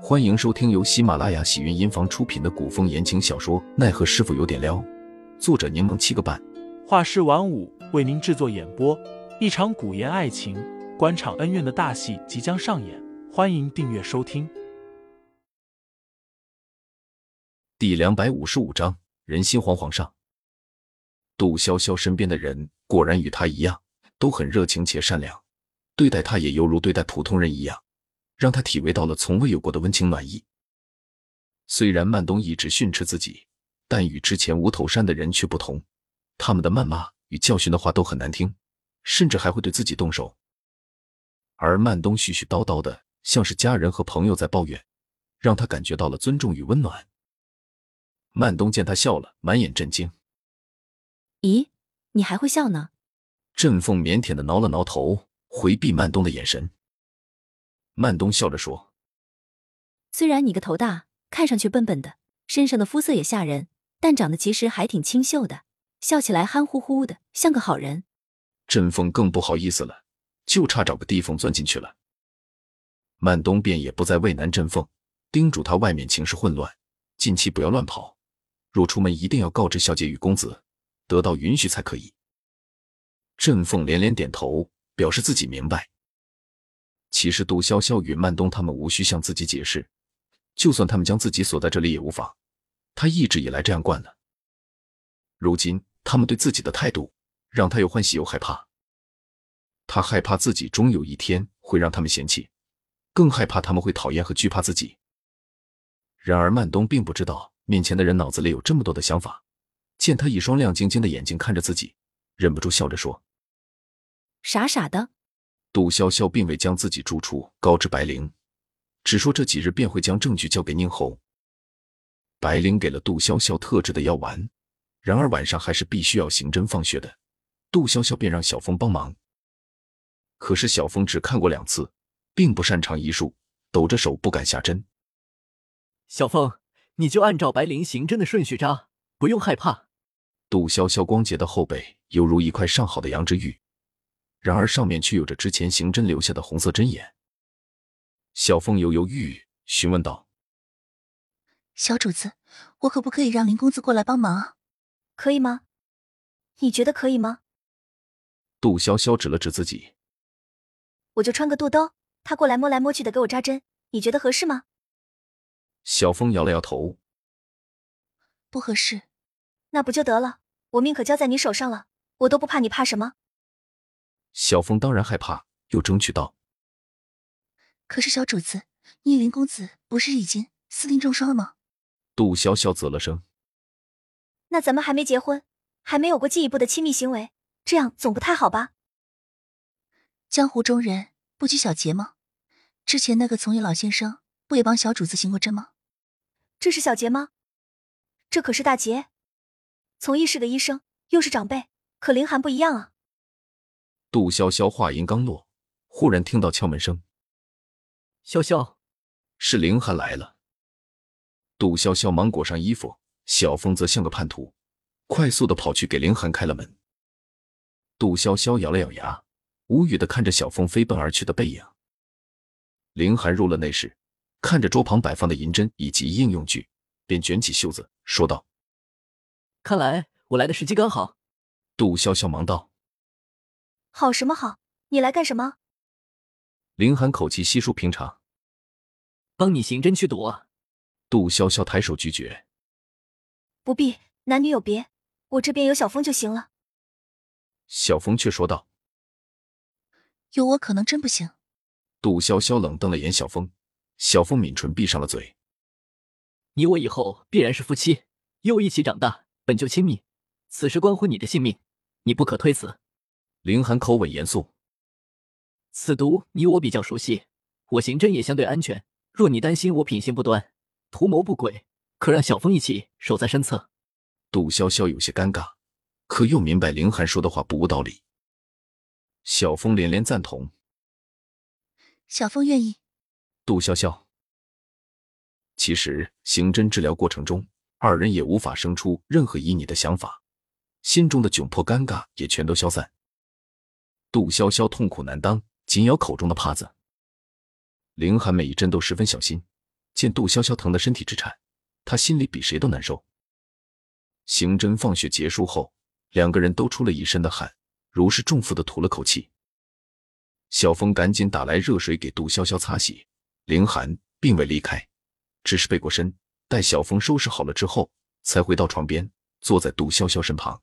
欢迎收听由喜马拉雅喜云音房出品的古风言情小说《奈何师傅有点撩》，作者柠檬七个半，画师晚舞为您制作演播。一场古言爱情、官场恩怨的大戏即将上演，欢迎订阅收听。第两百五十五章，人心惶惶上。杜潇潇身边的人果然与他一样，都很热情且善良，对待他也犹如对待普通人一样。让他体味到了从未有过的温情暖意。虽然曼东一直训斥自己，但与之前无头山的人却不同，他们的谩骂与教训的话都很难听，甚至还会对自己动手。而曼东絮絮叨叨的，像是家人和朋友在抱怨，让他感觉到了尊重与温暖。曼东见他笑了，满眼震惊。咦，你还会笑呢？振凤腼腆的挠了挠头，回避曼东的眼神。曼东笑着说：“虽然你个头大，看上去笨笨的，身上的肤色也吓人，但长得其实还挺清秀的，笑起来憨乎乎的，像个好人。”振凤更不好意思了，就差找个地缝钻进去了。曼东便也不再为难振凤，叮嘱他外面情势混乱，近期不要乱跑，若出门一定要告知小姐与公子，得到允许才可以。振凤连连点头，表示自己明白。其实杜潇潇与曼东他们无需向自己解释，就算他们将自己锁在这里也无妨。他一直以来这样惯了。如今他们对自己的态度，让他又欢喜又害怕。他害怕自己终有一天会让他们嫌弃，更害怕他们会讨厌和惧怕自己。然而曼东并不知道，面前的人脑子里有这么多的想法。见他一双亮晶晶的眼睛看着自己，忍不住笑着说：“傻傻的。”杜潇潇并未将自己住处告知白灵，只说这几日便会将证据交给宁侯。白灵给了杜潇潇特制的药丸，然而晚上还是必须要刑侦放血的。杜潇潇便让小峰帮忙，可是小峰只看过两次，并不擅长医术，抖着手不敢下针。小峰，你就按照白灵刑侦的顺序扎，不用害怕。杜潇潇光洁的后背犹如一块上好的羊脂玉。然而上面却有着之前刑侦留下的红色针眼。小凤犹犹豫豫询问道：“小主子，我可不可以让林公子过来帮忙？可以吗？你觉得可以吗？”杜潇潇指了指自己：“我就穿个肚兜，他过来摸来摸去的给我扎针，你觉得合适吗？”小凤摇了摇头：“不合适。”那不就得了？我命可交在你手上了，我都不怕，你怕什么？小峰当然害怕，又争取道：“可是小主子，你林公子不是已经私定终双了吗？”杜潇潇啧了声：“那咱们还没结婚，还没有过进一步的亲密行为，这样总不太好吧？”江湖中人不拘小节吗？之前那个从业老先生不也帮小主子行过针吗？这是小节吗？这可是大节。从医是个医生，又是长辈，可林寒不一样啊。杜潇潇话音刚落，忽然听到敲门声。潇潇，是凌寒来了。杜潇潇忙裹上衣服，小峰则像个叛徒，快速的跑去给凌寒开了门。杜潇潇咬了咬牙，无语的看着小峰飞奔而去的背影。凌寒入了内室，看着桌旁摆放的银针以及应用具，便卷起袖子说道：“看来我来的时机刚好。”杜潇潇忙道。好什么好？你来干什么？林寒口气稀疏平常，帮你刑侦去毒啊！杜潇潇抬手拒绝，不必，男女有别，我这边有小峰就行了。小峰却说道：“有我可能真不行。”杜潇潇冷瞪了眼小峰，小峰抿唇闭上了嘴。你我以后必然是夫妻，又一起长大，本就亲密，此事关乎你的性命，你不可推辞。凌寒口吻严肃：“此毒你我比较熟悉，我行针也相对安全。若你担心我品行不端、图谋不轨，可让小风一起守在身侧。”杜潇潇有些尴尬，可又明白凌寒说的话不无道理。小峰连连赞同：“小峰愿意。”杜潇潇，其实刑侦治疗过程中，二人也无法生出任何旖旎的想法，心中的窘迫、尴尬也全都消散。杜潇潇痛苦难当，紧咬口中的帕子。凌寒每一针都十分小心，见杜潇潇疼得身体直颤，他心里比谁都难受。刑侦放血结束后，两个人都出了一身的汗，如释重负的吐了口气。小峰赶紧打来热水给杜潇潇擦洗，凌寒并未离开，只是背过身，待小峰收拾好了之后，才回到床边，坐在杜潇潇身旁。